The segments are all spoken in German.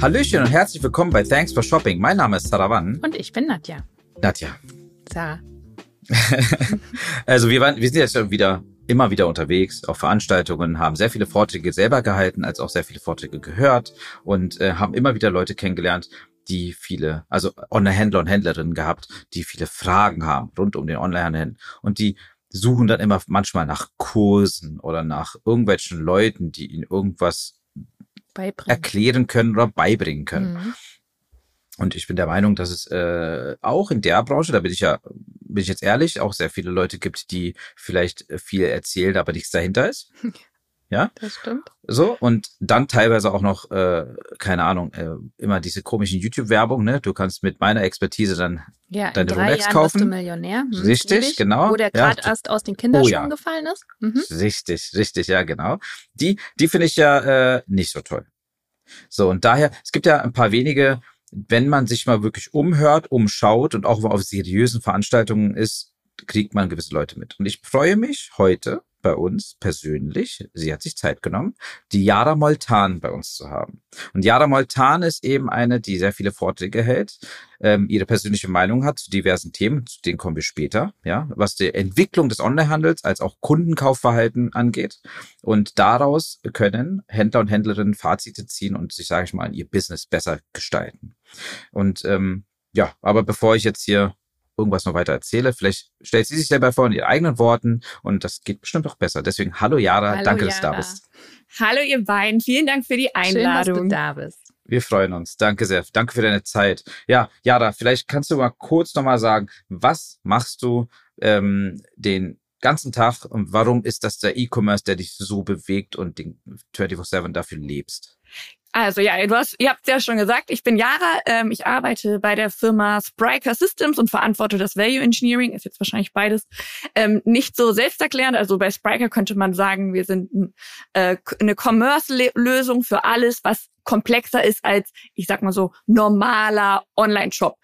Hallöchen und herzlich willkommen bei Thanks for Shopping. Mein Name ist Sarawan. Und ich bin Nadja. Nadja. Sarah. also wir, waren, wir sind jetzt schon wieder immer wieder unterwegs auf Veranstaltungen, haben sehr viele Vorträge selber gehalten, als auch sehr viele Vorträge gehört und äh, haben immer wieder Leute kennengelernt, die viele, also Online-Händler und Händlerinnen gehabt, die viele Fragen haben rund um den Online-Handel und die suchen dann immer manchmal nach Kursen oder nach irgendwelchen Leuten, die ihnen irgendwas. Erklären können oder beibringen können. Mhm. Und ich bin der Meinung, dass es äh, auch in der Branche, da bin ich ja, bin ich jetzt ehrlich, auch sehr viele Leute gibt, die vielleicht viel erzählen, aber nichts dahinter ist. Ja, Das stimmt. so und dann teilweise auch noch, äh, keine Ahnung, äh, immer diese komischen YouTube-Werbung. Ne, du kannst mit meiner Expertise dann Ja, Deine in drei Rolex Jahren kaufen? wirst du Millionär. Hm, Richtig, ich. genau. Wo der Ja. gerade erst aus den Kinderschuhen Oh ja. gefallen ist. Mhm. Richtig, richtig, ja, genau. Die, die finde ich ja äh, nicht so toll. So, und daher, es gibt ja ein paar wenige, wenn man sich mal wirklich umhört, umschaut und auch mal auf seriösen Veranstaltungen ist, kriegt man gewisse Leute mit. Und ich freue mich heute bei uns persönlich, sie hat sich Zeit genommen, die Yara Moltan bei uns zu haben. Und Yara Moltan ist eben eine, die sehr viele Vorträge hält, ähm, ihre persönliche Meinung hat zu diversen Themen, zu denen kommen wir später, ja, was die Entwicklung des Onlinehandels als auch Kundenkaufverhalten angeht. Und daraus können Händler und Händlerinnen Fazite ziehen und sich, sage ich mal, ihr Business besser gestalten. Und ähm, ja, aber bevor ich jetzt hier irgendwas noch weiter erzähle, vielleicht stellt sie sich selber vor in ihren eigenen Worten und das geht bestimmt auch besser. Deswegen, hallo Yara, Hallo, danke, dass du da bist. Hallo ihr beiden, vielen Dank für die Schön, dass du Einladung. da bist. Wir freuen uns. Danke sehr. Danke für deine Zeit. Ja, Yara, vielleicht kannst du mal kurz nochmal sagen, was machst du ähm, den ganzen Tag und warum ist das der E-Commerce, der dich so bewegt und den 24-7 dafür lebst? Also ja, du hast, ihr habt ja schon gesagt, ich bin Yara, ähm, ich arbeite bei der Firma Spryker Systems und verantworte das Value Engineering, ist jetzt wahrscheinlich beides ähm, nicht so selbsterklärend. Also bei Spryker könnte man sagen, wir sind ein, äh, eine Commerce-Lösung für alles, was komplexer ist als, ich sag mal so, normaler Online-Shop.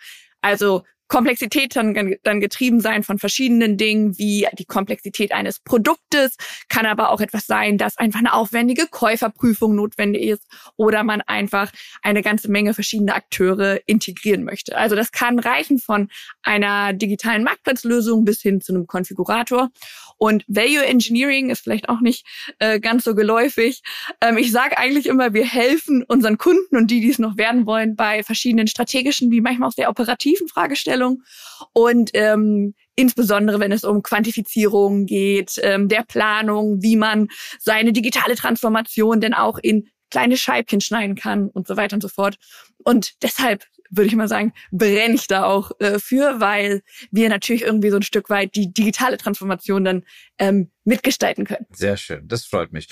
Also Komplexität kann dann getrieben sein von verschiedenen Dingen, wie die Komplexität eines Produktes, kann aber auch etwas sein, dass einfach eine aufwendige Käuferprüfung notwendig ist oder man einfach eine ganze Menge verschiedener Akteure integrieren möchte. Also das kann reichen von einer digitalen Marktplatzlösung bis hin zu einem Konfigurator. Und Value Engineering ist vielleicht auch nicht äh, ganz so geläufig. Ähm, ich sage eigentlich immer, wir helfen unseren Kunden und die, die es noch werden wollen, bei verschiedenen strategischen wie manchmal auch sehr operativen Fragestellungen. Und ähm, insbesondere wenn es um Quantifizierung geht, ähm, der Planung, wie man seine digitale Transformation denn auch in kleine Scheibchen schneiden kann und so weiter und so fort. Und deshalb würde ich mal sagen, brenne ich da auch äh, für, weil wir natürlich irgendwie so ein Stück weit die digitale Transformation dann ähm, mitgestalten können. Sehr schön. Das freut mich.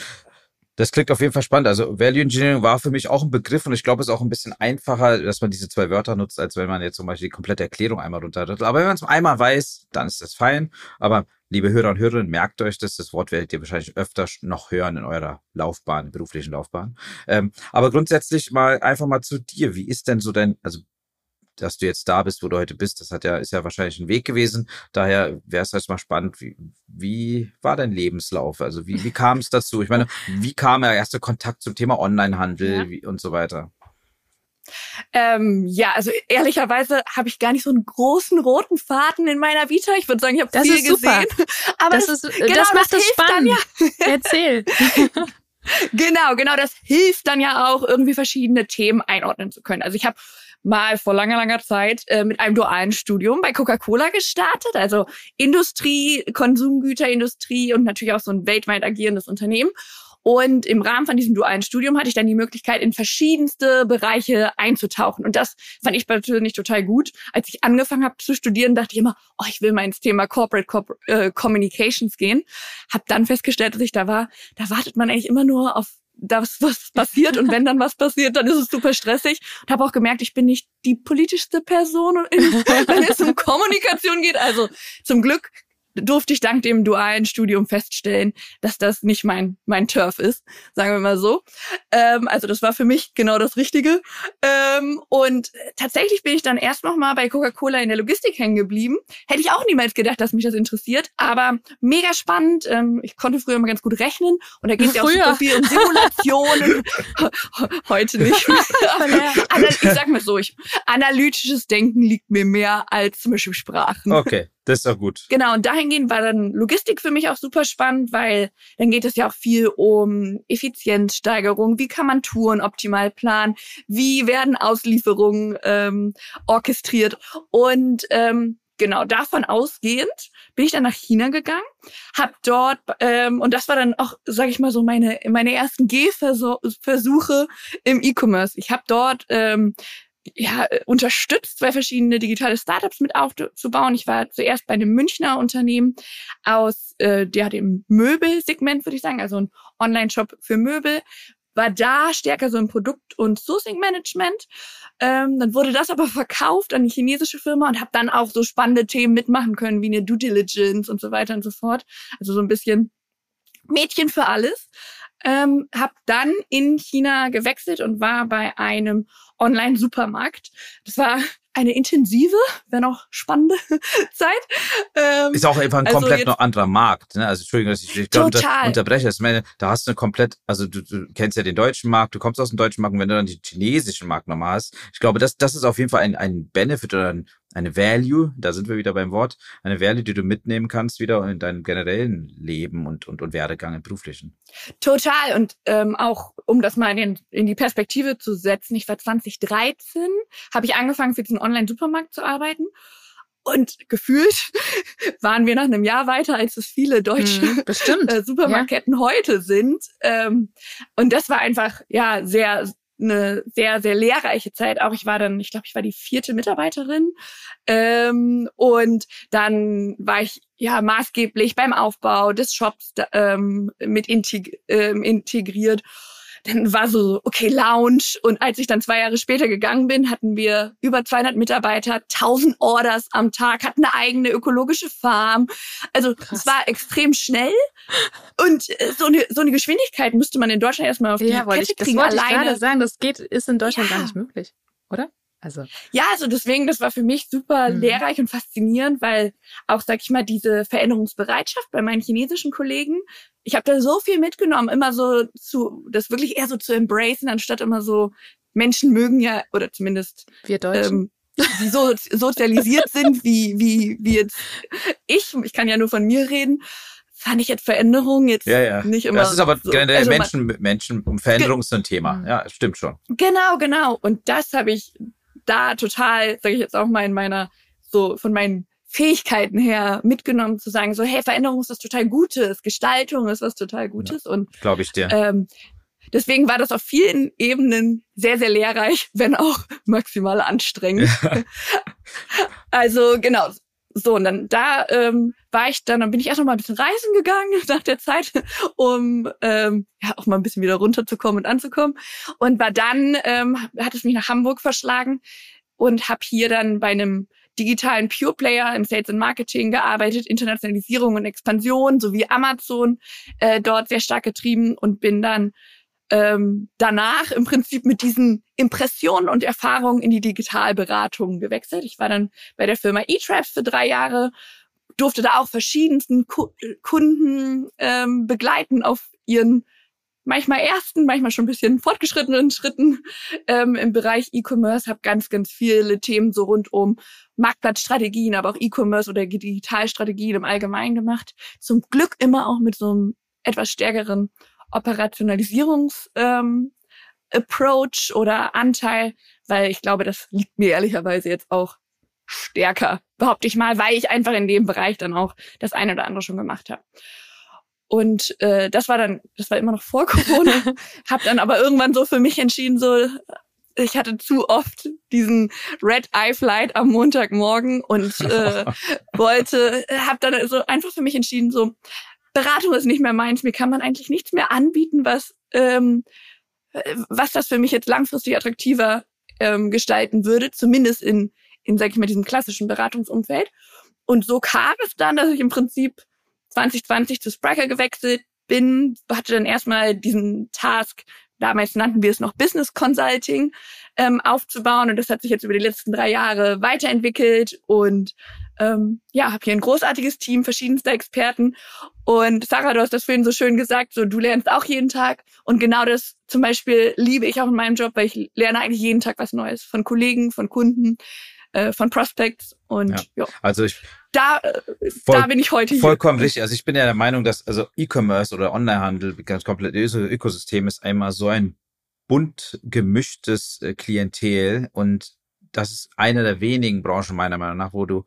Das klingt auf jeden Fall spannend. Also Value Engineering war für mich auch ein Begriff und ich glaube, es ist auch ein bisschen einfacher, dass man diese zwei Wörter nutzt, als wenn man jetzt zum Beispiel die komplette Erklärung einmal runtertritt. Aber wenn man es einmal weiß, dann ist das fein. Aber liebe Hörer und Hörerinnen, merkt euch das. Das Wort werdet ihr wahrscheinlich öfter noch hören in eurer Laufbahn, beruflichen Laufbahn. Ähm, aber grundsätzlich mal einfach mal zu dir. Wie ist denn so dein, also dass du jetzt da bist, wo du heute bist, das hat ja, ist ja wahrscheinlich ein Weg gewesen. Daher wäre es jetzt mal spannend, wie, wie war dein Lebenslauf? Also wie, wie kam es dazu? Ich meine, wie kam der erste Kontakt zum Thema Onlinehandel Ja. und so weiter? Ähm, ja, also ehrlicherweise habe ich gar nicht so einen großen roten Faden in meiner Vita. Ich würde sagen, ich habe Das viel ist super. gesehen. Aber Das, das, ist, genau, das macht das es hilft dann spannend. ja. Erzähl. Genau, genau, das hilft dann ja auch, irgendwie verschiedene Themen einordnen zu können. Also ich habe mal vor langer, langer Zeit äh, mit einem dualen Studium bei Coca-Cola gestartet, also Industrie, Konsumgüterindustrie und natürlich auch so ein weltweit agierendes Unternehmen. Und im Rahmen von diesem dualen Studium hatte ich dann die Möglichkeit, in verschiedenste Bereiche einzutauchen. Und das fand ich persönlich total gut. Als ich angefangen habe zu studieren, dachte ich immer, oh, ich will mal ins Thema Corporate Corp äh, Communications gehen. Hab dann festgestellt, dass ich da war, da wartet man eigentlich immer nur auf das, was passiert. Und wenn dann was passiert, dann ist es super stressig. Und habe auch gemerkt, ich bin nicht die politischste Person, in, wenn es um Kommunikation geht. Also zum Glück durfte ich dank dem dualen Studium feststellen, dass das nicht mein, mein Turf ist, sagen wir mal so. Ähm, also das war für mich genau das Richtige. Ähm, und tatsächlich bin ich dann erst noch mal bei Coca-Cola in der Logistik hängen geblieben. Hätte ich auch niemals gedacht, dass mich das interessiert, aber mega spannend. Ähm, ich konnte früher immer ganz gut rechnen und da geht es ja auch super viel um Simulationen. Heute nicht. Aber ich sag mal so, ich, analytisches Denken liegt mir mehr als zum Beispiel Sprachen. Okay, das ist doch gut. Genau, und dahingehend war dann Logistik für mich auch super spannend, weil dann geht es ja auch viel um Effizienzsteigerung. Wie kann man Touren optimal planen? Wie werden Auslieferungen ähm, orchestriert? Und ähm, genau davon ausgehend bin ich dann nach China gegangen, habe dort ähm, und das war dann auch, sage ich mal so meine meine ersten Gehversuche im E-Commerce. Ich habe dort ähm, ja, äh, unterstützt, zwei verschiedene digitale Startups mit aufzubauen. Ich war zuerst bei einem Münchner Unternehmen aus, äh, der dem Möbelsegment, würde ich sagen, also ein Online-Shop für Möbel, war da stärker so im Produkt- und Sourcing-Management. Ähm, dann wurde das aber verkauft an eine chinesische Firma und habe dann auch so spannende Themen mitmachen können, wie eine Due Diligence und so weiter und so fort. Also so ein bisschen Mädchen für alles. Ähm, habe dann in China gewechselt und war bei einem Online-Supermarkt. Das war eine intensive, wenn auch spannende Zeit. Ähm, Ist auch einfach ein also komplett noch anderer Markt. Ne? Also Entschuldigung, dass ich dich da unter, unterbreche. Das meine, da hast du komplett, also du, du kennst ja den deutschen Markt, du kommst aus dem deutschen Markt und wenn du dann den chinesischen Markt nochmal hast, ich glaube, das, das ist auf jeden Fall ein, ein Benefit oder ein, eine Value, da sind wir wieder beim Wort, eine Value, die du mitnehmen kannst wieder in deinem generellen Leben und, und, und Werdegang im beruflichen. Total. Und ähm, auch, um das mal in, in die Perspektive zu setzen, ich war 2013, habe ich angefangen, für diesen Online-Supermarkt zu arbeiten. Und gefühlt waren wir nach einem Jahr weiter, als es viele deutsche Mhm, bestimmt. äh, Supermarktketten heute sind. Ähm, und das war einfach, ja, sehr eine sehr, sehr lehrreiche Zeit. Auch ich war dann, ich glaube, ich war die vierte Mitarbeiterin. Ähm, und dann war ich ja maßgeblich beim Aufbau des Shops ähm, mit ähm, integriert. Dann war so, okay, Lounge. Und als ich dann zwei Jahre später gegangen bin, hatten wir über 200 Mitarbeiter, 1000 Orders am Tag, hatten eine eigene ökologische Farm. Also Krass. es war extrem schnell. Und äh, so eine, so eine Geschwindigkeit müsste man in Deutschland erstmal auf die Ja, wollte Kette ich, das kriegen. wollte ich alleine. gerade sagen. Das geht, ist in Deutschland Ja. gar nicht möglich, oder? Also, Ja, also deswegen, das war für mich super Mhm. lehrreich und faszinierend, weil auch, sag ich mal, diese Veränderungsbereitschaft bei meinen chinesischen Kollegen, ich habe da so viel mitgenommen, immer so zu, das wirklich eher so zu embracen, anstatt immer so, Menschen mögen ja, oder zumindest wir Deutschen. ähm, die so sozialisiert sind, wie, wie, wie jetzt ich, ich kann ja nur von mir reden, fand ich jetzt Veränderung jetzt Ja, ja. nicht immer. Das ist aber so. generell Also man- Menschen, Menschen Veränderung ist so ein Thema. Ja, stimmt schon. Genau, genau. Und das habe ich da total, sage ich jetzt auch mal in meiner, so von meinen Fähigkeiten her mitgenommen, zu sagen, so, hey, Veränderung ist was total Gutes, Gestaltung ist was total Gutes. Und Glaube ich dir. ähm, deswegen war das auf vielen Ebenen sehr, sehr lehrreich, wenn auch maximal anstrengend. Also genau. So, und dann da ähm, war ich dann, dann bin ich erst noch mal ein bisschen reisen gegangen nach der Zeit, um ähm, ja auch mal ein bisschen wieder runterzukommen und anzukommen. Und war dann, ähm, hat es mich nach Hamburg verschlagen und habe hier dann bei einem digitalen Pure Player im Sales and Marketing gearbeitet, Internationalisierung und Expansion sowie Amazon äh, dort sehr stark getrieben und bin dann ähm, danach im Prinzip mit diesen Impressionen und Erfahrungen in die Digitalberatung gewechselt. Ich war dann bei der Firma eTraps für drei Jahre, durfte da auch verschiedensten Ku Kunden ähm, begleiten auf ihren manchmal ersten, manchmal schon ein bisschen fortgeschrittenen Schritten ähm, im Bereich E-Commerce, habe ganz, ganz viele Themen so rund um Marktplatzstrategien, aber auch E-Commerce oder Digitalstrategien im Allgemeinen gemacht. Zum Glück immer auch mit so einem etwas stärkeren Operationalisierungs ähm, Approach oder Anteil, weil ich glaube, das liegt mir ehrlicherweise jetzt auch stärker, behaupte ich mal, weil ich einfach in dem Bereich dann auch das eine oder andere schon gemacht habe. Und äh, das war dann, das war immer noch vor Corona, habe dann aber irgendwann so für mich entschieden, so ich hatte zu oft diesen Red Eye Flight am Montagmorgen und äh, wollte, habe dann so einfach für mich entschieden, so Beratung ist nicht mehr meins, mir kann man eigentlich nichts mehr anbieten, was ähm, was das für mich jetzt langfristig attraktiver ähm, gestalten würde, zumindest in in sag ich mal diesem klassischen Beratungsumfeld und so kam es dann, dass ich im Prinzip 2020 zu Spriker gewechselt bin, hatte dann erstmal diesen Task, damals nannten wir es noch Business Consulting, ähm, aufzubauen. Und das hat sich jetzt über die letzten drei Jahre weiterentwickelt. Und ähm, ja, habe hier ein großartiges Team verschiedenster Experten. Und Sarah, du hast das vorhin so schön gesagt, so du lernst auch jeden Tag. Und genau das zum Beispiel liebe ich auch in meinem Job, weil ich lerne eigentlich jeden Tag was Neues von Kollegen, von Kunden, äh, von Prospects. Und ja, ja. also ich da, äh, voll, da bin ich heute hier. Vollkommen richtig. Also ich bin ja der Meinung, dass also E-Commerce oder Onlinehandel, ganz komplett Ökosystem ist einmal so ein bunt gemischtes äh, Klientel und das ist eine der wenigen Branchen meiner Meinung nach, wo du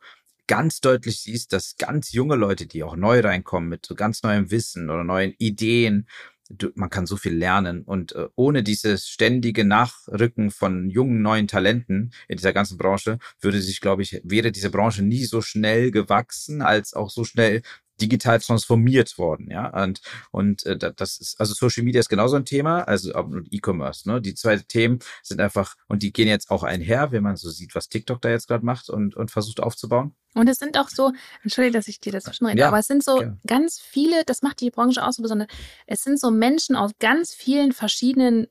ganz deutlich siehst, dass ganz junge Leute, die auch neu reinkommen mit so ganz neuem Wissen oder neuen Ideen, du, man kann so viel lernen. Und äh, ohne dieses ständige Nachrücken von jungen neuen Talenten in dieser ganzen Branche würde sich, glaube ich, wäre diese Branche nie so schnell gewachsen als auch so schnell digital transformiert worden, ja. Und, und äh, das ist, also Social Media ist genauso ein Thema, also E-Commerce, ne? Die zwei Themen sind einfach, und die gehen jetzt auch einher, wenn man so sieht, was TikTok da jetzt gerade macht und, und versucht aufzubauen. Und es sind auch so, entschuldige, dass ich dir dazwischen rede, ja, aber es sind so okay. ganz viele, das macht die Branche auch so besonders, es sind so Menschen aus ganz vielen verschiedenen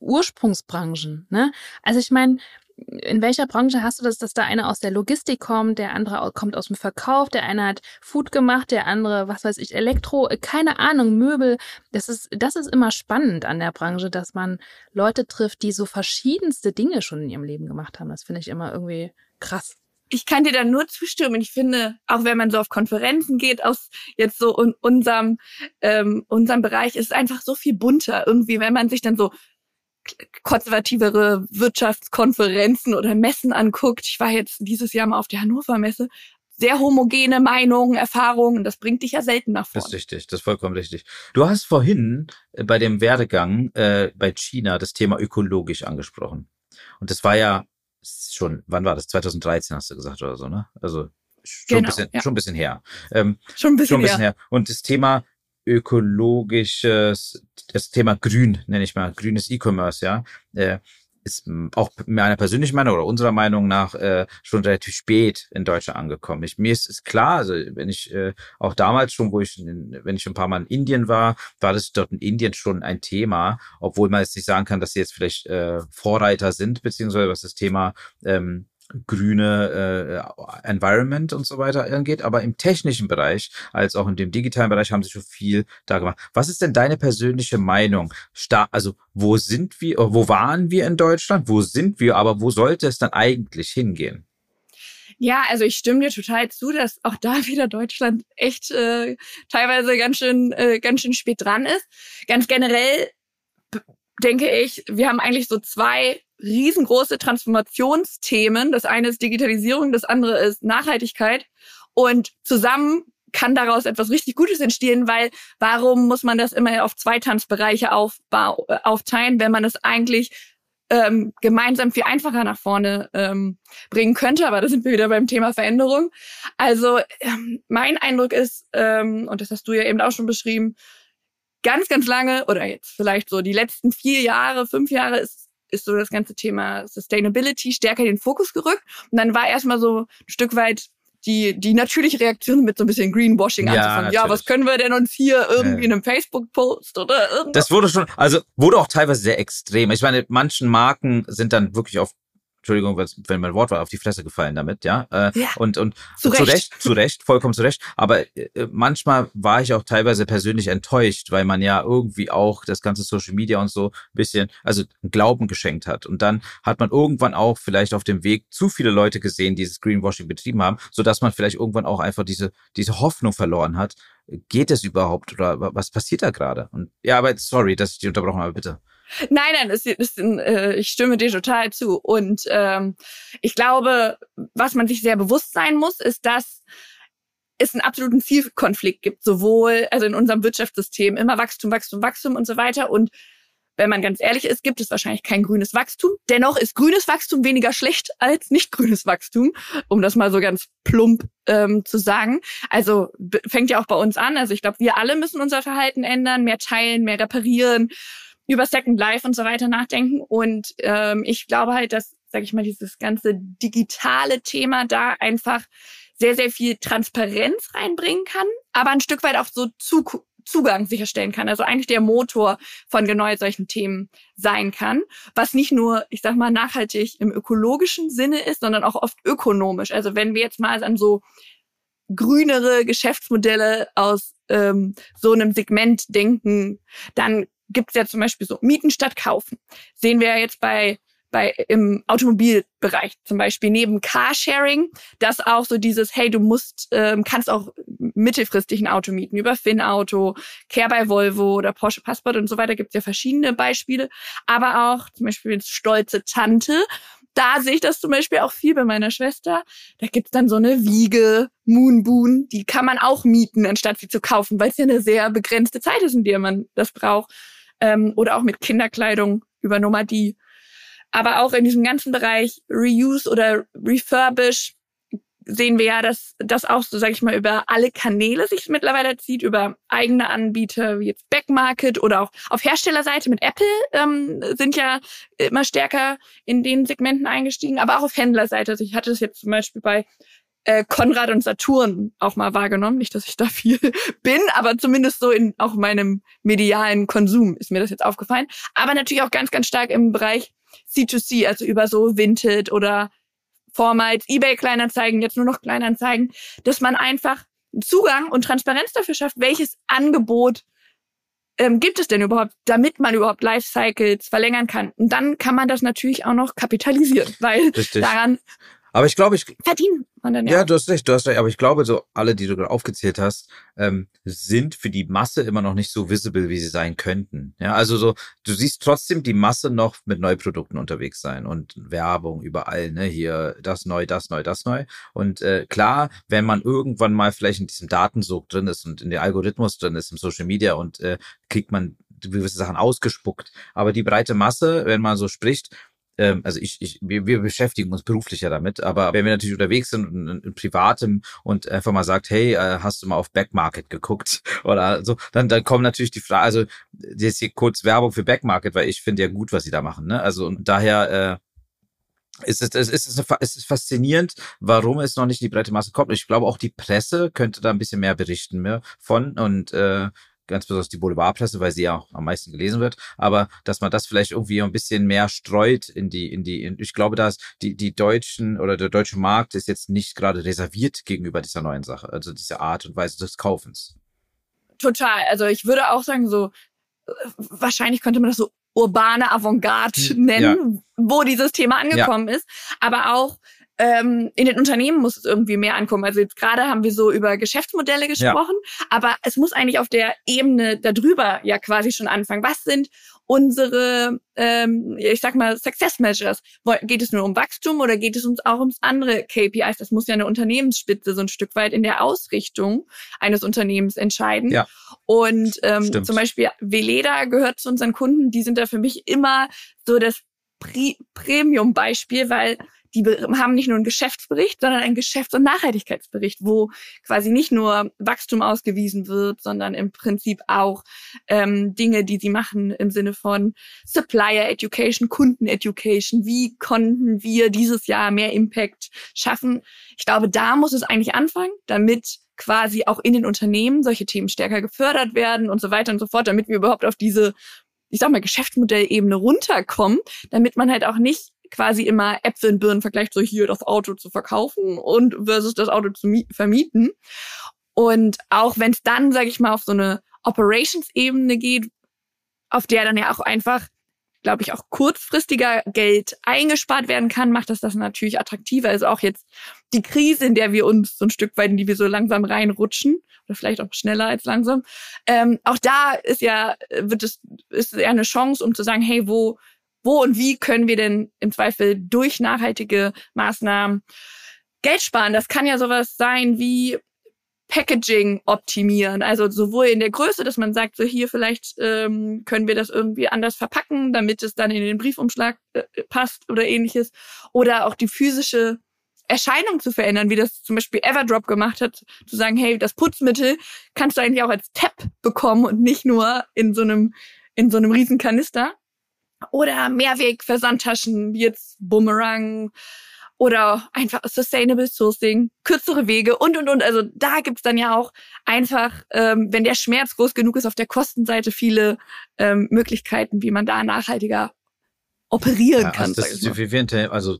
Ursprungsbranchen. Ne? Also ich meine, in welcher Branche hast du das, dass da einer aus der Logistik kommt, der andere kommt aus dem Verkauf, der eine hat Food gemacht, der andere, was weiß ich, Elektro, äh, keine Ahnung, Möbel. Das ist, das ist immer spannend an der Branche, dass man Leute trifft, die so verschiedenste Dinge schon in ihrem Leben gemacht haben. Das finde ich immer irgendwie krass ich kann dir da nur zustimmen. Ich finde, auch wenn man so auf Konferenzen geht, aus jetzt so in unserem, ähm, unserem Bereich, ist es einfach so viel bunter. Irgendwie, wenn man sich dann so konservativere Wirtschaftskonferenzen oder Messen anguckt. Ich war jetzt dieses Jahr mal auf der Hannover Messe. Sehr homogene Meinungen, Erfahrungen, das bringt dich ja selten nach vorne. Das ist richtig, das ist vollkommen richtig. Du hast vorhin äh, bei dem Werdegang äh, bei China das Thema ökologisch angesprochen. Und das war ja schon, wann war das? 2013 hast du gesagt oder so, ne? Also schon, genau, ein, bisschen, ja. schon ein bisschen her. Ähm, schon ein bisschen, schon ein bisschen her. her. Und das Thema ökologisches, das Thema Grün, nenne ich mal, grünes E-Commerce, ja, äh, ist auch meiner persönlichen Meinung oder unserer Meinung nach äh, schon relativ spät in Deutschland angekommen. Ich, mir ist, ist klar, also wenn ich äh, auch damals schon, wo ich, in, wenn ich ein paar Mal in Indien war, war das dort in Indien schon ein Thema, obwohl man jetzt nicht sagen kann, dass sie jetzt vielleicht äh, Vorreiter sind, beziehungsweise was das Thema ähm, grüne äh, Environment und so weiter angeht, aber im technischen Bereich als auch in dem digitalen Bereich haben sie schon viel da gemacht. Was ist denn deine persönliche Meinung? Sta also wo sind wir, wo waren wir in Deutschland? Wo sind wir? Aber wo sollte es dann eigentlich hingehen? Ja, also ich stimme dir total zu, dass auch da wieder Deutschland echt äh, teilweise ganz schön, äh, ganz schön spät dran ist. Ganz generell denke ich, wir haben eigentlich so zwei riesengroße Transformationsthemen. Das eine ist Digitalisierung, das andere ist Nachhaltigkeit. Und zusammen kann daraus etwas richtig Gutes entstehen, weil warum muss man das immer auf zwei Tanzbereiche äh, aufteilen, wenn man es eigentlich ähm, gemeinsam viel einfacher nach vorne ähm, bringen könnte. Aber da sind wir wieder beim Thema Veränderung. Also ähm, mein Eindruck ist, ähm, und das hast du ja eben auch schon beschrieben, ganz, ganz lange oder jetzt vielleicht so die letzten vier Jahre, fünf Jahre ist, ist so das ganze Thema Sustainability stärker in den Fokus gerückt. Und dann war erstmal so ein Stück weit die, die natürliche Reaktion mit so ein bisschen Greenwashing ja, anzufangen. Natürlich. Ja, was können wir denn uns hier irgendwie ja. in einem Facebook-Post oder irgendwas? Das wurde schon, also wurde auch teilweise sehr extrem. Ich meine, manchen Marken sind dann wirklich auf Entschuldigung, wenn mein Wort war, auf die Fresse gefallen damit, ja. Äh, ja und und zu, zu Recht. Recht, zu Recht, vollkommen zu Recht. Aber äh, manchmal war ich auch teilweise persönlich enttäuscht, weil man ja irgendwie auch das ganze Social Media und so ein bisschen, also Glauben geschenkt hat. Und dann hat man irgendwann auch vielleicht auf dem Weg zu viele Leute gesehen, die dieses Greenwashing betrieben haben, so dass man vielleicht irgendwann auch einfach diese diese Hoffnung verloren hat. Geht es überhaupt oder was passiert da gerade? Und ja, aber sorry, dass ich die unterbrochen habe, bitte. Nein, nein, das, das, äh, ich stimme dir total zu. Und ähm, ich glaube, was man sich sehr bewusst sein muss, ist, dass es einen absoluten Zielkonflikt gibt, sowohl also in unserem Wirtschaftssystem immer Wachstum, Wachstum, Wachstum und so weiter. Und wenn man ganz ehrlich ist, gibt es wahrscheinlich kein grünes Wachstum. Dennoch ist grünes Wachstum weniger schlecht als nicht grünes Wachstum, um das mal so ganz plump ähm, zu sagen. Also fängt ja auch bei uns an. Also ich glaube, wir alle müssen unser Verhalten ändern, mehr teilen, mehr reparieren, über Second Life und so weiter nachdenken. Und ähm, ich glaube halt, dass, sage ich mal, dieses ganze digitale Thema da einfach sehr, sehr viel Transparenz reinbringen kann, aber ein Stück weit auch so zu, Zugang sicherstellen kann. Also eigentlich der Motor von genau solchen Themen sein kann, was nicht nur, ich sag mal, nachhaltig im ökologischen Sinne ist, sondern auch oft ökonomisch. Also wenn wir jetzt mal an so grünere Geschäftsmodelle aus ähm, so einem Segment denken, dann gibt es ja zum Beispiel so Mieten statt Kaufen. Sehen wir ja jetzt bei bei im Automobilbereich zum Beispiel neben Carsharing, dass auch so dieses, hey, du musst, ähm, kannst auch mittelfristig ein Auto mieten über Finn-Auto, Care bei Volvo oder Porsche Passport und so weiter. Gibt es ja verschiedene Beispiele, aber auch zum Beispiel stolze Tante. Da sehe ich das zum Beispiel auch viel bei meiner Schwester. Da gibt's dann so eine Wiege, Moonboon, die kann man auch mieten, anstatt sie zu kaufen, weil es ja eine sehr begrenzte Zeit ist, in der man das braucht. Ähm, oder auch mit Kinderkleidung über Nomadie aber auch in diesem ganzen Bereich Reuse oder Refurbish sehen wir ja, dass das auch so, sage ich mal, über alle Kanäle sich mittlerweile zieht, über eigene Anbieter wie jetzt Backmarket oder auch auf Herstellerseite mit Apple ähm, sind ja immer stärker in den Segmenten eingestiegen, aber auch auf Händlerseite. Also ich hatte das jetzt zum Beispiel bei äh, Konrad und Saturn auch mal wahrgenommen. Nicht, dass ich da viel bin, aber zumindest so in auch meinem medialen Konsum ist mir das jetzt aufgefallen. Aber natürlich auch ganz, ganz stark im Bereich C2C, also über so Vinted oder vormals eBay Kleinanzeigen, jetzt nur noch Kleinanzeigen, dass man einfach Zugang und Transparenz dafür schafft, welches Angebot ähm, gibt es denn überhaupt, damit man überhaupt Lifecycles verlängern kann. Und dann kann man das natürlich auch noch kapitalisieren, weil Richtig. daran aber ich glaube, ich. Verdienen man dann ja. Ja, du hast recht, du hast recht. Aber ich glaube, so alle, die du gerade aufgezählt hast, ähm, sind für die Masse immer noch nicht so visible, wie sie sein könnten. Ja, also so, du siehst trotzdem die Masse noch mit Neuprodukten unterwegs sein und Werbung überall, ne? Hier das neu, das neu, das neu. Und äh, klar, wenn man irgendwann mal vielleicht in diesem Datensog drin ist und in der Algorithmus drin ist, im Social Media und äh, kriegt man gewisse Sachen ausgespuckt. Aber die breite Masse, wenn man so spricht, ähm, also ich, ich wir, wir beschäftigen uns beruflich ja damit, aber wenn wir natürlich unterwegs sind und in, in privatem und einfach mal sagt, hey, äh, hast du mal auf Backmarket geguckt oder so, dann dann kommen natürlich die Frage, also jetzt hier kurz Werbung für Backmarket, weil ich finde ja gut, was sie da machen, ne? Also und daher äh, es ist, es, ist, es ist faszinierend, warum es noch nicht in die breite Masse kommt. Ich glaube, auch die Presse könnte da ein bisschen mehr berichten mehr von. Und äh, ganz besonders die Boulevardpresse, weil sie ja auch am meisten gelesen wird, aber dass man das vielleicht irgendwie ein bisschen mehr streut in die, in die, in, ich glaube, dass die, die Deutschen oder der deutsche Markt ist jetzt nicht gerade reserviert gegenüber dieser neuen Sache, also dieser Art und Weise des Kaufens. Total. Also ich würde auch sagen, so, äh, wahrscheinlich könnte man das so urbane Avantgarde hm, nennen, ja. wo dieses Thema angekommen ja. ist, aber auch ähm, in den Unternehmen muss es irgendwie mehr ankommen. Also jetzt gerade haben wir so über Geschäftsmodelle gesprochen, ja. aber es muss eigentlich auf der Ebene darüber ja quasi schon anfangen. Was sind unsere, ähm, ich sag mal, Success Measures? Geht es nur um Wachstum oder geht es uns auch ums andere KPIs? Das muss ja eine Unternehmensspitze so ein Stück weit in der Ausrichtung eines Unternehmens entscheiden. Ja. Und ähm, zum Beispiel Veleda gehört zu unseren Kunden, die sind da für mich immer so das Premium-Beispiel, weil die haben nicht nur einen Geschäftsbericht, sondern einen Geschäfts- und Nachhaltigkeitsbericht, wo quasi nicht nur Wachstum ausgewiesen wird, sondern im Prinzip auch ähm, Dinge, die sie machen im Sinne von Supplier Education, Kunden Education. Wie konnten wir dieses Jahr mehr Impact schaffen? Ich glaube, da muss es eigentlich anfangen, damit quasi auch in den Unternehmen solche Themen stärker gefördert werden und so weiter und so fort, damit wir überhaupt auf diese ich sag mal, Geschäftsmodellebene runterkommen, damit man halt auch nicht quasi immer Äpfel und Birnen vergleicht, so hier das Auto zu verkaufen und versus das Auto zu vermieten. Und auch wenn es dann, sage ich mal, auf so eine Operations-Ebene geht, auf der dann ja auch einfach, glaube ich, auch kurzfristiger Geld eingespart werden kann, macht das das natürlich attraktiver. Also auch jetzt die Krise, in der wir uns so ein Stück weit, in die wir so langsam reinrutschen, oder vielleicht auch schneller als langsam, ähm, auch da ist ja, wird es, ist ja eine Chance, um zu sagen, hey, wo wo und wie können wir denn im Zweifel durch nachhaltige Maßnahmen Geld sparen? Das kann ja sowas sein wie Packaging optimieren, also sowohl in der Größe, dass man sagt, so hier vielleicht ähm, können wir das irgendwie anders verpacken, damit es dann in den Briefumschlag äh, passt oder ähnliches, oder auch die physische Erscheinung zu verändern, wie das zum Beispiel Everdrop gemacht hat, zu sagen, hey, das Putzmittel kannst du eigentlich auch als Tab bekommen und nicht nur in so einem in so einem riesen Kanister. Oder Mehrweg-Versandtaschen, wie jetzt Boomerang oder einfach Sustainable Sourcing, kürzere Wege und, und, und. Also da gibt's dann ja auch einfach, ähm, wenn der Schmerz groß genug ist, auf der Kostenseite viele ähm, Möglichkeiten, wie man da nachhaltiger operieren ja, kann. Also, das also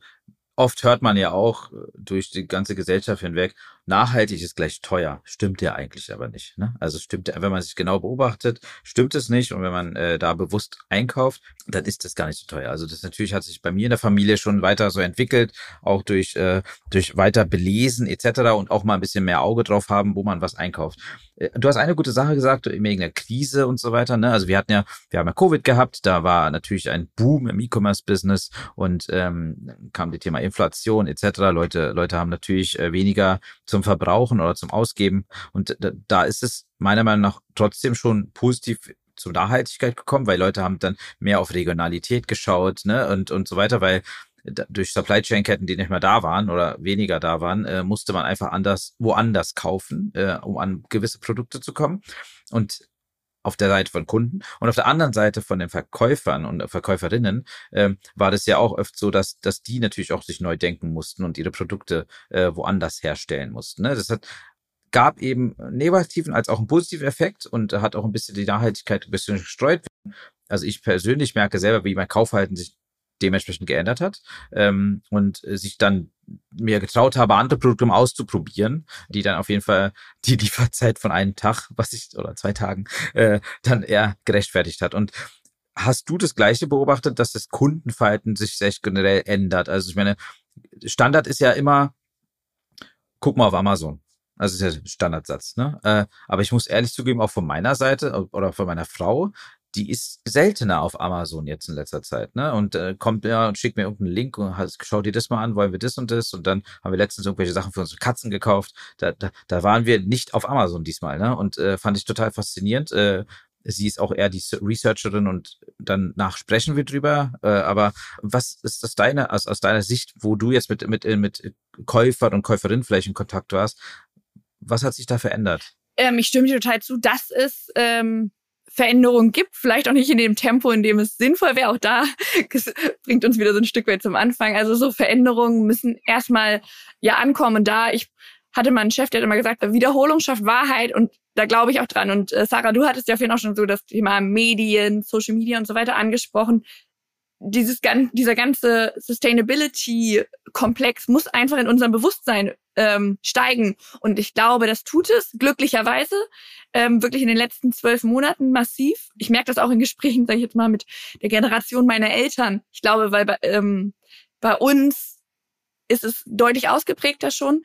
oft hört man ja auch äh, durch die ganze Gesellschaft hinweg, nachhaltig ist gleich teuer. Stimmt ja eigentlich aber nicht. Ne? Also stimmt, wenn man sich genau beobachtet, stimmt es nicht. Und wenn man äh, da bewusst einkauft, dann ist das gar nicht so teuer. Also das natürlich hat sich bei mir in der Familie schon weiter so entwickelt, auch durch, äh, durch weiter belesen etc. und auch mal ein bisschen mehr Auge drauf haben, wo man was einkauft. Äh, du hast eine gute Sache gesagt, wegen der Krise und so weiter. Ne? Also wir hatten ja, wir haben ja Covid gehabt, da war natürlich ein Boom im E-Commerce-Business und ähm, kam die Thema Inflation etc. Leute, Leute haben natürlich äh, weniger zum Verbrauchen oder zum Ausgeben. Und da, da ist es meiner Meinung nach trotzdem schon positiv zur Nachhaltigkeit gekommen, weil Leute haben dann mehr auf Regionalität geschaut, ne, und, und so weiter, weil durch Supply Chain Ketten, die nicht mehr da waren oder weniger da waren, äh, musste man einfach anders woanders kaufen, äh, um an gewisse Produkte zu kommen. Und auf der Seite von Kunden und auf der anderen Seite von den Verkäufern und Verkäuferinnen ähm, war das ja auch oft so, dass, dass die natürlich auch sich neu denken mussten und ihre Produkte äh, woanders herstellen mussten. Ne? Das hat gab eben negativen als auch einen positiven Effekt und hat auch ein bisschen die Nachhaltigkeit ein bisschen gestreut. Also ich persönlich merke selber, wie mein Kaufverhalten sich dementsprechend geändert hat ähm, und sich dann mir getraut habe, andere Produkte auszuprobieren, die dann auf jeden Fall die Lieferzeit von einem Tag, was ich, oder zwei Tagen, äh, dann eher gerechtfertigt hat. Und hast du das Gleiche beobachtet, dass das Kundenverhalten sich sehr generell ändert? Also ich meine, Standard ist ja immer, guck mal auf Amazon. Also ist ja Standardsatz, ne? Äh, aber ich muss ehrlich zugeben, auch von meiner Seite oder von meiner Frau, die ist seltener auf Amazon jetzt in letzter Zeit, ne? Und äh, kommt ja und schickt mir irgendeinen Link und hat, schau dir das mal an, wollen wir das und das? Und dann haben wir letztens irgendwelche Sachen für unsere Katzen gekauft. Da, da, da waren wir nicht auf Amazon diesmal, ne? Und äh, fand ich total faszinierend. Äh, sie ist auch eher die Researcherin und danach sprechen wir drüber. Äh, aber was ist das deine, aus, aus deiner Sicht, wo du jetzt mit, mit, mit Käufern und Käuferinnen vielleicht in Kontakt warst? Was hat sich da verändert? Ähm, ich stimme dir total zu. Das ist ähm, Veränderungen gibt, vielleicht auch nicht in dem Tempo, in dem es sinnvoll wäre. Auch da bringt uns wieder so ein Stück weit zum Anfang. Also so Veränderungen müssen erstmal ja ankommen. Und da ich hatte mal einen Chef, der hat immer gesagt, Wiederholung schafft Wahrheit und da glaube ich auch dran. Und äh, Sarah, du hattest ja vorhin auch schon so das Thema Medien, Social Media und so weiter angesprochen dieses dieser ganze Sustainability-Komplex muss einfach in unserem Bewusstsein ähm, steigen. Und ich glaube, das tut es glücklicherweise ähm, wirklich in den letzten zwölf Monaten massiv. Ich merke das auch in Gesprächen, sage ich jetzt mal, mit der Generation meiner Eltern. Ich glaube, weil bei, ähm, bei uns ist es deutlich ausgeprägter schon.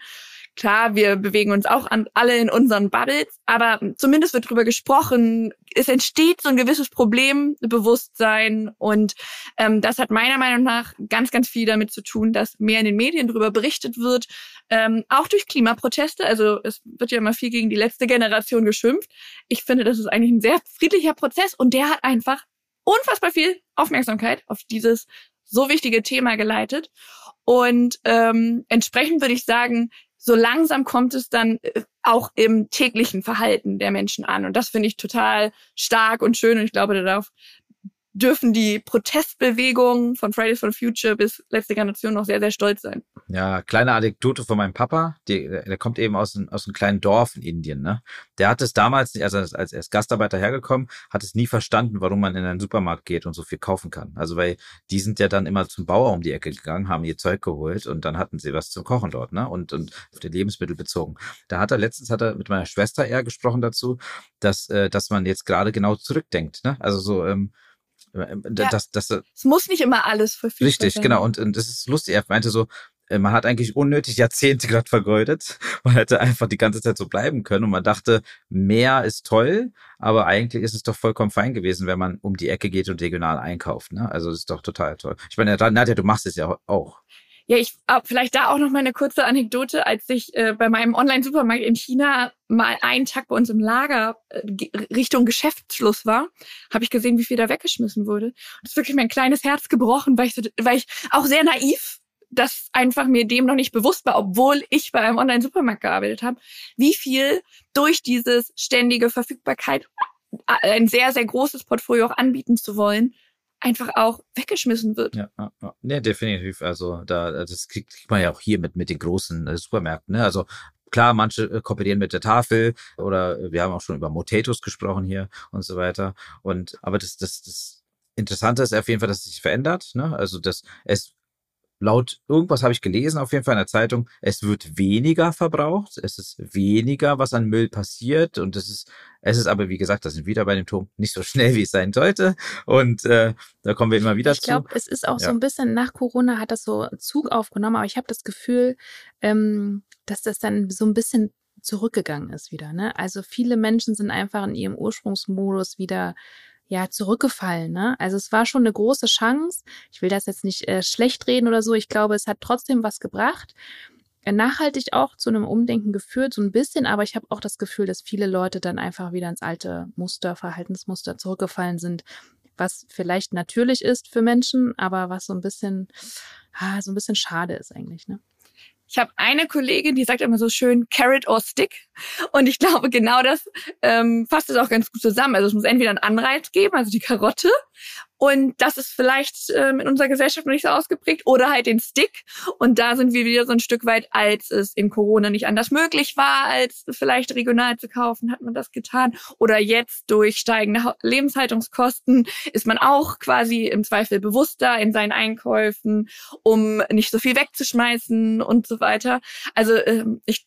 Klar, wir bewegen uns auch an, alle in unseren Bubbles, aber zumindest wird drüber gesprochen. Es entsteht so ein gewisses Problembewusstsein und ähm, das hat meiner Meinung nach ganz, ganz viel damit zu tun, dass mehr in den Medien drüber berichtet wird, ähm, auch durch Klimaproteste. Also es wird ja immer viel gegen die letzte Generation geschimpft. Ich finde, das ist eigentlich ein sehr friedlicher Prozess und der hat einfach unfassbar viel Aufmerksamkeit auf dieses so wichtige Thema geleitet. Und ähm, entsprechend würde ich sagen, so langsam kommt es dann äh, auch im täglichen Verhalten der Menschen an. Und das finde ich total stark und schön. Und ich glaube, darauf dürfen die Protestbewegungen von Fridays for Future bis letzte Generation noch sehr, sehr stolz sein. Ja, kleine Anekdote von meinem Papa, die, der kommt eben aus, ein, aus einem kleinen Dorf in Indien. Ne? Der hat es damals, also als er als Gastarbeiter hergekommen, hat es nie verstanden, warum man in einen Supermarkt geht und so viel kaufen kann. Also weil die sind ja dann immer zum Bauer um die Ecke gegangen, haben ihr Zeug geholt und dann hatten sie was zum Kochen dort ne? und, und auf die Lebensmittel bezogen. Da hat er letztens hat er mit meiner Schwester eher gesprochen dazu, dass, äh, dass man jetzt gerade genau zurückdenkt. Ne? Also so, ähm, äh, das, das, äh es muss nicht immer alles verfügbar Richtig, sein. genau. Und, und das ist lustig. Er meinte so, äh, man hat eigentlich unnötig Jahrzehnte gerade vergeudet. Man hätte einfach die ganze Zeit so bleiben können und man dachte, mehr ist toll, aber eigentlich ist es doch vollkommen fein gewesen, wenn man um die Ecke geht und regional einkauft. Ne? Also das ist doch total toll. Ich meine, Nadja, du machst es ja auch. Ja, ich ah, vielleicht da auch noch mal eine kurze Anekdote, als ich äh, bei meinem Online-Supermarkt in China mal einen Tag bei uns im Lager äh, Richtung Geschäftsschluss war, habe ich gesehen, wie viel da weggeschmissen wurde. Und das ist wirklich mein kleines Herz gebrochen, weil ich, so, weil ich auch sehr naiv das einfach mir dem noch nicht bewusst war, obwohl ich bei einem Online-Supermarkt gearbeitet habe, wie viel durch dieses ständige Verfügbarkeit äh, ein sehr, sehr großes Portfolio auch anbieten zu wollen, einfach auch weggeschmissen wird. Ja, ja, ja. Definitiv. Also da, das kriegt man ja auch hier mit, mit den großen äh, Supermärkten. Ne? Also klar, manche äh, kooperieren mit der Tafel oder äh, wir haben auch schon über Motatos gesprochen hier und so weiter. Und aber das, das, das Interessante ist auf jeden Fall, dass es sich verändert. Ne? Also dass es laut irgendwas habe ich gelesen, auf jeden Fall in der Zeitung, es wird weniger verbraucht, es ist weniger, was an Müll passiert und es ist, es ist aber, wie gesagt, das sind wieder bei dem Turm nicht so schnell, wie es sein sollte und äh, da kommen wir immer wieder ich zu. Ich glaube, es ist auch ja. so ein bisschen, nach Corona hat das so Zug aufgenommen, aber ich habe das Gefühl, ähm, dass das dann so ein bisschen zurückgegangen ist wieder. Ne? Also viele Menschen sind einfach in ihrem Ursprungsmodus wieder ja zurückgefallen. Ne? Also es war schon eine große Chance. Ich will das jetzt nicht äh, schlecht reden oder so. Ich glaube, es hat trotzdem was gebracht. Äh, nachhaltig auch zu einem Umdenken geführt, so ein bisschen, aber ich habe auch das Gefühl, dass viele Leute dann einfach wieder ins alte Muster, Verhaltensmuster zurückgefallen sind, was vielleicht natürlich ist für Menschen, aber was so ein bisschen, ah, so ein bisschen schade ist eigentlich, ne? Ich habe eine Kollegin, die sagt immer so schön Carrot or Stick. Und ich glaube, genau das ähm, fasst es auch ganz gut zusammen. Also es muss entweder einen Anreiz geben, also die Karotte, und das ist vielleicht ähm, in unserer Gesellschaft noch nicht so ausgeprägt. Oder halt den Stick. Und da sind wir wieder so ein Stück weit, als es in Corona nicht anders möglich war, als vielleicht regional zu kaufen, hat man das getan. Oder jetzt durch steigende Lebenshaltungskosten ist man auch quasi im Zweifel bewusster in seinen Einkäufen, um nicht so viel wegzuschmeißen und so weiter. Also ähm, ich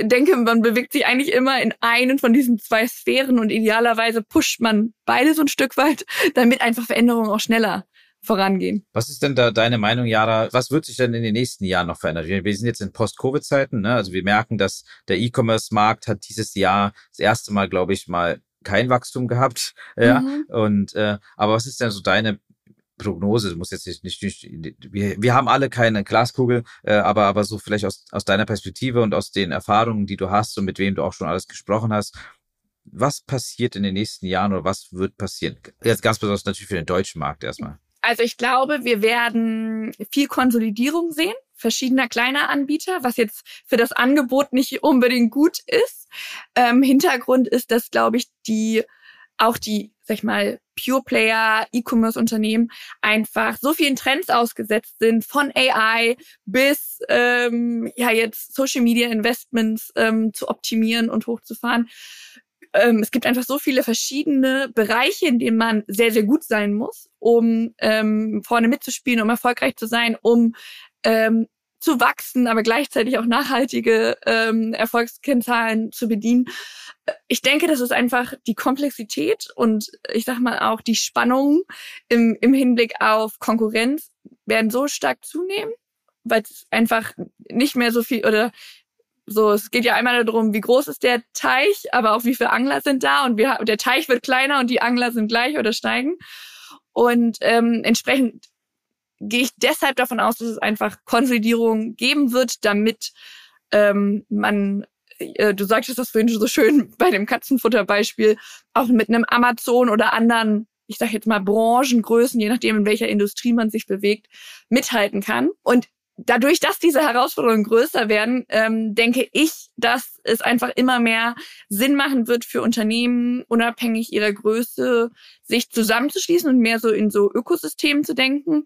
denke, man bewegt sich eigentlich immer in einen von diesen zwei Sphären und idealerweise pusht man beide so ein Stück weit, damit einfach Veränderungen auch schneller vorangehen. Was ist denn da deine Meinung, Jara? Was wird sich denn in den nächsten Jahren noch verändern? Wir sind jetzt in Post-Covid-Zeiten, ne? Also wir merken, dass der E-Commerce-Markt hat dieses Jahr das erste Mal, glaube ich, mal kein Wachstum gehabt. Ja. Mhm. Und äh, aber was ist denn so deine Prognose, du musst jetzt nicht, nicht, nicht wir, wir haben alle keine Glaskugel, äh, aber, aber so vielleicht aus, aus deiner Perspektive und aus den Erfahrungen, die du hast und mit wem du auch schon alles gesprochen hast, was passiert in den nächsten Jahren oder was wird passieren? Jetzt ganz besonders natürlich für den deutschen Markt erstmal. Also ich glaube, wir werden viel Konsolidierung sehen, verschiedener kleiner Anbieter, was jetzt für das Angebot nicht unbedingt gut ist. Ähm, Hintergrund ist, dass, glaube ich, die auch die, sag ich mal, Pure Player, E-Commerce-Unternehmen einfach so vielen Trends ausgesetzt sind, von AI bis ähm, ja jetzt Social Media Investments ähm, zu optimieren und hochzufahren. Ähm, es gibt einfach so viele verschiedene Bereiche, in denen man sehr, sehr gut sein muss, um ähm, vorne mitzuspielen, um erfolgreich zu sein, um ähm, zu wachsen, aber gleichzeitig auch nachhaltige ähm, Erfolgskennzahlen zu bedienen. Ich denke, das ist einfach die Komplexität und ich sag mal auch die Spannung im, im Hinblick auf Konkurrenz werden so stark zunehmen, weil es einfach nicht mehr so viel oder so, es geht ja einmal darum, wie groß ist der Teich, aber auch wie viele Angler sind da und wir, der Teich wird kleiner und die Angler sind gleich oder steigen. Und ähm, entsprechend gehe ich deshalb davon aus, dass es einfach Konsolidierung geben wird, damit ähm, man, äh, du sagtest das vorhin so schön bei dem Katzenfutterbeispiel, auch mit einem Amazon oder anderen, ich sage jetzt mal Branchengrößen, je nachdem in welcher Industrie man sich bewegt, mithalten kann. Und dadurch, dass diese Herausforderungen größer werden, ähm, denke ich, dass es einfach immer mehr Sinn machen wird für Unternehmen, unabhängig ihrer Größe, sich zusammenzuschließen und mehr so in so Ökosystemen zu denken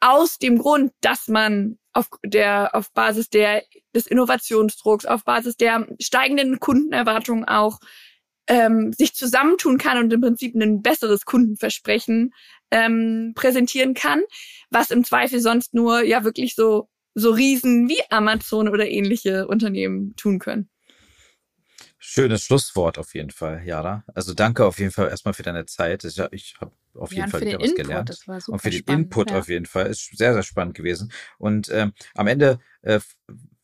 aus dem Grund, dass man auf der, auf Basis der, des Innovationsdrucks, auf Basis der steigenden Kundenerwartungen auch ähm, sich zusammentun kann und im Prinzip ein besseres Kundenversprechen ähm, präsentieren kann, was im Zweifel sonst nur ja wirklich so so Riesen wie Amazon oder ähnliche Unternehmen tun können. Schönes Schlusswort auf jeden Fall, Jara. Also danke auf jeden Fall erstmal für deine Zeit. Ich, ich habe auf jeden Fall wieder was Input, gelernt. Und für den spannend, Input ja. auf jeden Fall. Ist sehr, sehr spannend gewesen. Und ähm, am Ende äh,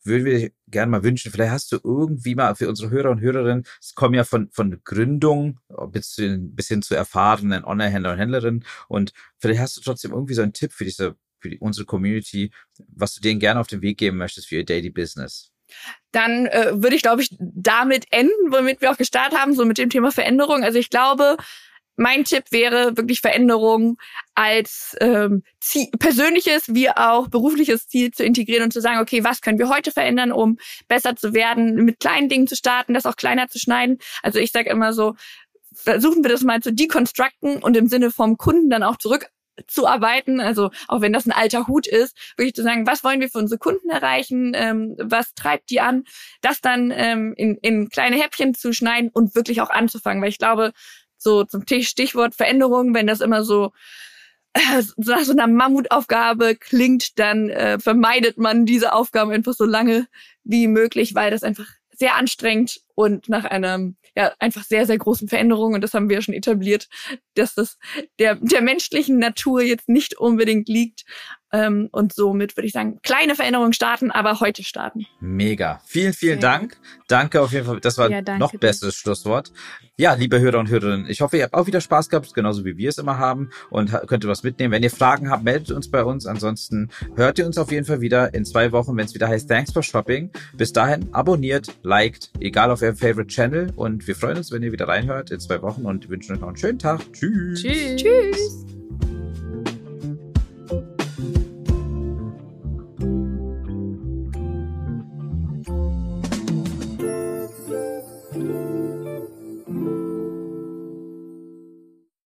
würden wir gerne mal wünschen, vielleicht hast du irgendwie mal für unsere Hörer und Hörerinnen, es kommen ja von, von Gründung bis, zu, bis hin zu erfahrenen Online-Händler und Händlerinnen und vielleicht hast du trotzdem irgendwie so einen Tipp für diese, für die, unsere Community, was du denen gerne auf den Weg geben möchtest für ihr Daily Business dann äh, würde ich, glaube ich, damit enden, womit wir auch gestartet haben, so mit dem Thema Veränderung. Also ich glaube, mein Tipp wäre wirklich Veränderung als ähm, Ziel, persönliches wie auch berufliches Ziel zu integrieren und zu sagen, okay, was können wir heute verändern, um besser zu werden, mit kleinen Dingen zu starten, das auch kleiner zu schneiden. Also ich sage immer so, versuchen wir das mal zu deconstructen und im Sinne vom Kunden dann auch zurück zu arbeiten. Also auch wenn das ein alter Hut ist, wirklich zu sagen, was wollen wir für unsere Kunden erreichen, ähm, was treibt die an, das dann ähm, in, in kleine Häppchen zu schneiden und wirklich auch anzufangen. Weil ich glaube, so zum Stichwort Veränderung, wenn das immer so äh, nach so einer Mammutaufgabe klingt, dann äh, vermeidet man diese Aufgaben einfach so lange wie möglich, weil das einfach sehr anstrengend und nach einer ja einfach sehr sehr großen Veränderung und das haben wir ja schon etabliert, dass das der der menschlichen Natur jetzt nicht unbedingt liegt ähm, und somit würde ich sagen kleine Veränderungen starten, aber heute starten. Mega, vielen vielen sehr Dank, danke auf jeden Fall, das war ja, noch bestes Schlusswort. Ja, liebe Hörer und Hörerinnen, ich hoffe, ihr habt auch wieder Spaß gehabt, genauso wie wir es immer haben und könnt ihr was mitnehmen. Wenn ihr Fragen habt, meldet uns bei uns. Ansonsten hört ihr uns auf jeden Fall wieder in zwei Wochen, wenn es wieder heißt Thanks for Shopping. Bis dahin abonniert, liked, egal auf eurem Favorite Channel und wir freuen uns, wenn ihr wieder reinhört in zwei Wochen und wünschen euch noch einen schönen Tag. Tschüss. Tschüss. Tschüss.